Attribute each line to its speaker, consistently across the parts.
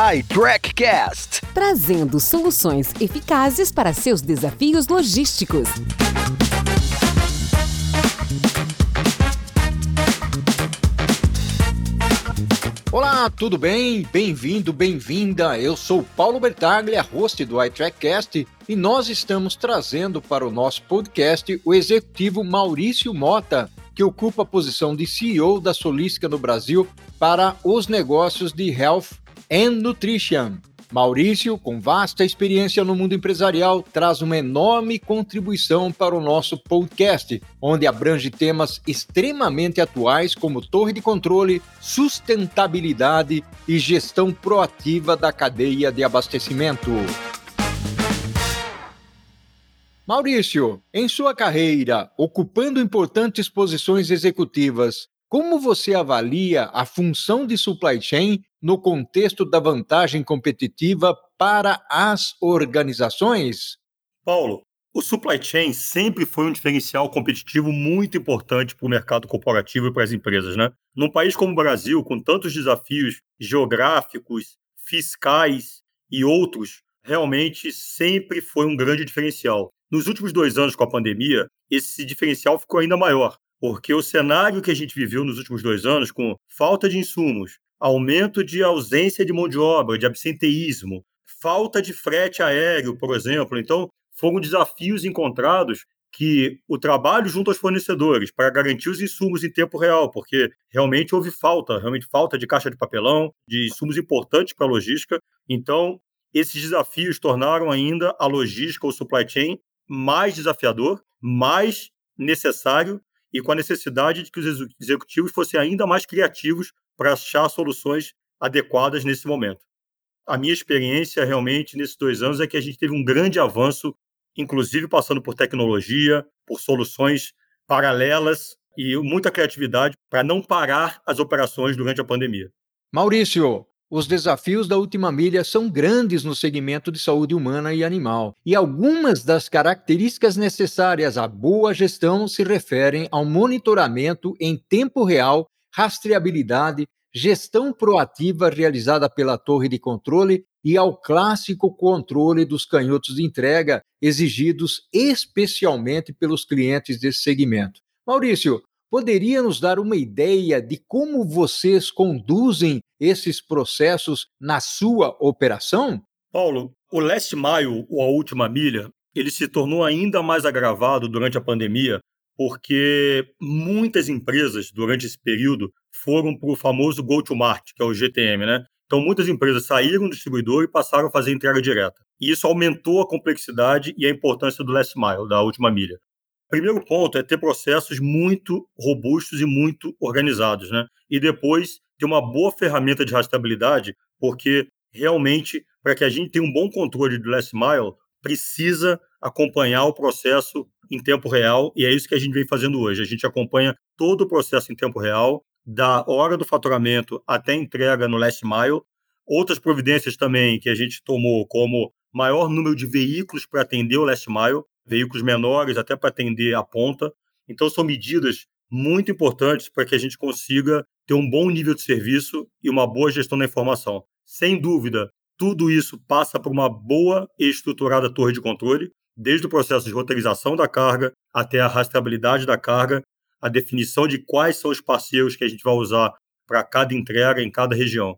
Speaker 1: iTrackCast,
Speaker 2: trazendo soluções eficazes para seus desafios logísticos.
Speaker 3: Olá, tudo bem? Bem-vindo, bem-vinda. Eu sou Paulo Bertaglia, host do iTrackCast, e nós estamos trazendo para o nosso podcast o executivo Maurício Mota, que ocupa a posição de CEO da Solística no Brasil para os negócios de Health and Nutrition. Maurício, com vasta experiência no mundo empresarial, traz uma enorme contribuição para o nosso podcast, onde abrange temas extremamente atuais como torre de controle, sustentabilidade e gestão proativa da cadeia de abastecimento. Maurício, em sua carreira, ocupando importantes posições executivas, como você avalia a função de supply chain no contexto da vantagem competitiva para as organizações?
Speaker 4: Paulo, o supply chain sempre foi um diferencial competitivo muito importante para o mercado corporativo e para as empresas, né? Num país como o Brasil, com tantos desafios geográficos, fiscais e outros, realmente sempre foi um grande diferencial. Nos últimos dois anos com a pandemia, esse diferencial ficou ainda maior, porque o cenário que a gente viveu nos últimos dois anos, com falta de insumos, aumento de ausência de mão de obra, de absenteísmo, falta de frete aéreo, por exemplo. Então, foram desafios encontrados que o trabalho junto aos fornecedores para garantir os insumos em tempo real, porque realmente houve falta, realmente falta de caixa de papelão, de insumos importantes para a logística. Então, esses desafios tornaram ainda a logística, o supply chain, mais desafiador, mais necessário e com a necessidade de que os executivos fossem ainda mais criativos para achar soluções adequadas nesse momento. A minha experiência realmente nesses dois anos é que a gente teve um grande avanço, inclusive passando por tecnologia, por soluções paralelas e muita criatividade para não parar as operações durante a pandemia.
Speaker 3: Maurício, os desafios da última milha são grandes no segmento de saúde humana e animal, e algumas das características necessárias à boa gestão se referem ao monitoramento em tempo real, rastreabilidade, gestão proativa realizada pela torre de controle e ao clássico controle dos canhotos de entrega exigidos especialmente pelos clientes desse segmento. Maurício, Poderia nos dar uma ideia de como vocês conduzem esses processos na sua operação?
Speaker 4: Paulo, o last mile, ou a última milha, ele se tornou ainda mais agravado durante a pandemia, porque muitas empresas, durante esse período, foram para o famoso go-to-market, que é o GTM, né? Então, muitas empresas saíram do distribuidor e passaram a fazer entrega direta. E isso aumentou a complexidade e a importância do last mile, da última milha. Primeiro ponto é ter processos muito robustos e muito organizados, né? E depois ter uma boa ferramenta de rastreabilidade, porque realmente, para que a gente tenha um bom controle do last mile, precisa acompanhar o processo em tempo real, e é isso que a gente vem fazendo hoje. A gente acompanha todo o processo em tempo real, da hora do faturamento até entrega no last mile. Outras providências também que a gente tomou, como maior número de veículos para atender o last mile, veículos menores, até para atender a ponta. Então, são medidas muito importantes para que a gente consiga ter um bom nível de serviço e uma boa gestão da informação. Sem dúvida, tudo isso passa por uma boa e estruturada torre de controle, desde o processo de roteirização da carga até a rastreabilidade da carga, a definição de quais são os parceiros que a gente vai usar para cada entrega em cada região.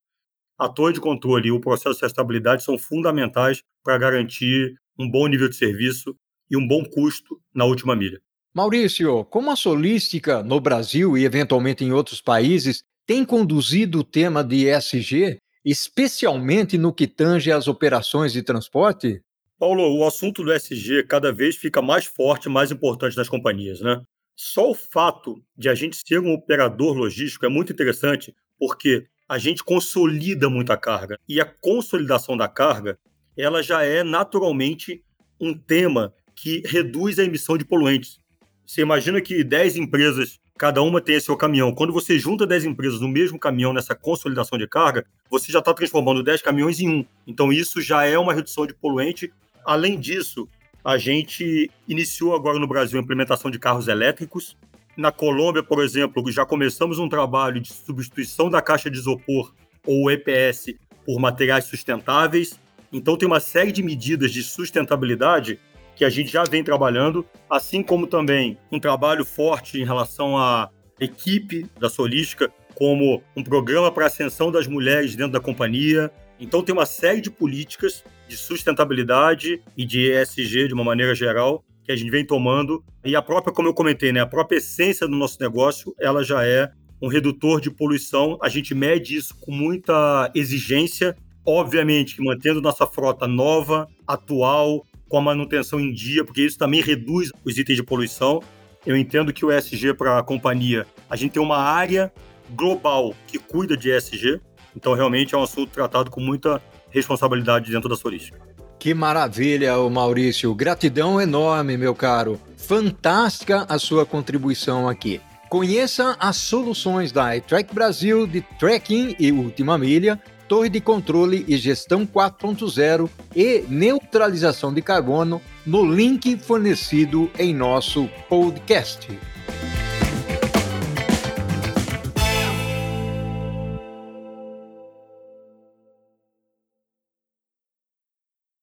Speaker 4: A torre de controle e o processo de rastreabilidade são fundamentais para garantir um bom nível de serviço e um bom custo na última milha.
Speaker 3: Maurício, como a Solística no Brasil e eventualmente em outros países tem conduzido o tema de ESG, especialmente no que tange às operações de transporte?
Speaker 4: Paulo, o assunto do ESG cada vez fica mais forte e mais importante nas companhias, né? Só o fato de a gente ser um operador logístico é muito interessante, porque a gente consolida muita carga e a consolidação da carga, ela já é naturalmente um tema que reduz a emissão de poluentes. Você imagina que 10 empresas, cada uma tem seu caminhão. Quando você junta 10 empresas no mesmo caminhão, nessa consolidação de carga, você já está transformando 10 caminhões em um. Então, isso já é uma redução de poluente. Além disso, a gente iniciou agora no Brasil a implementação de carros elétricos. Na Colômbia, por exemplo, já começamos um trabalho de substituição da caixa de isopor, ou EPS, por materiais sustentáveis. Então, tem uma série de medidas de sustentabilidade que a gente já vem trabalhando, assim como também um trabalho forte em relação à equipe da Solística, como um programa para a ascensão das mulheres dentro da companhia. Então, tem uma série de políticas de sustentabilidade e de ESG de uma maneira geral que a gente vem tomando. E a própria, como eu comentei, né, a própria essência do nosso negócio, ela já é um redutor de poluição. A gente mede isso com muita exigência, obviamente que mantendo nossa frota nova, atual, com a manutenção em dia, porque isso também reduz os itens de poluição. Eu entendo que o ESG para a companhia, a gente tem uma área global que cuida de ESG, então realmente é um assunto tratado com muita responsabilidade dentro da Sorística.
Speaker 3: Que maravilha, Maurício. Gratidão enorme, meu caro. Fantástica a sua contribuição aqui. Conheça as soluções da iTrack Brasil de tracking e última milha, torre de controle e gestão 4.0 e neutralização de carbono no link fornecido em nosso podcast.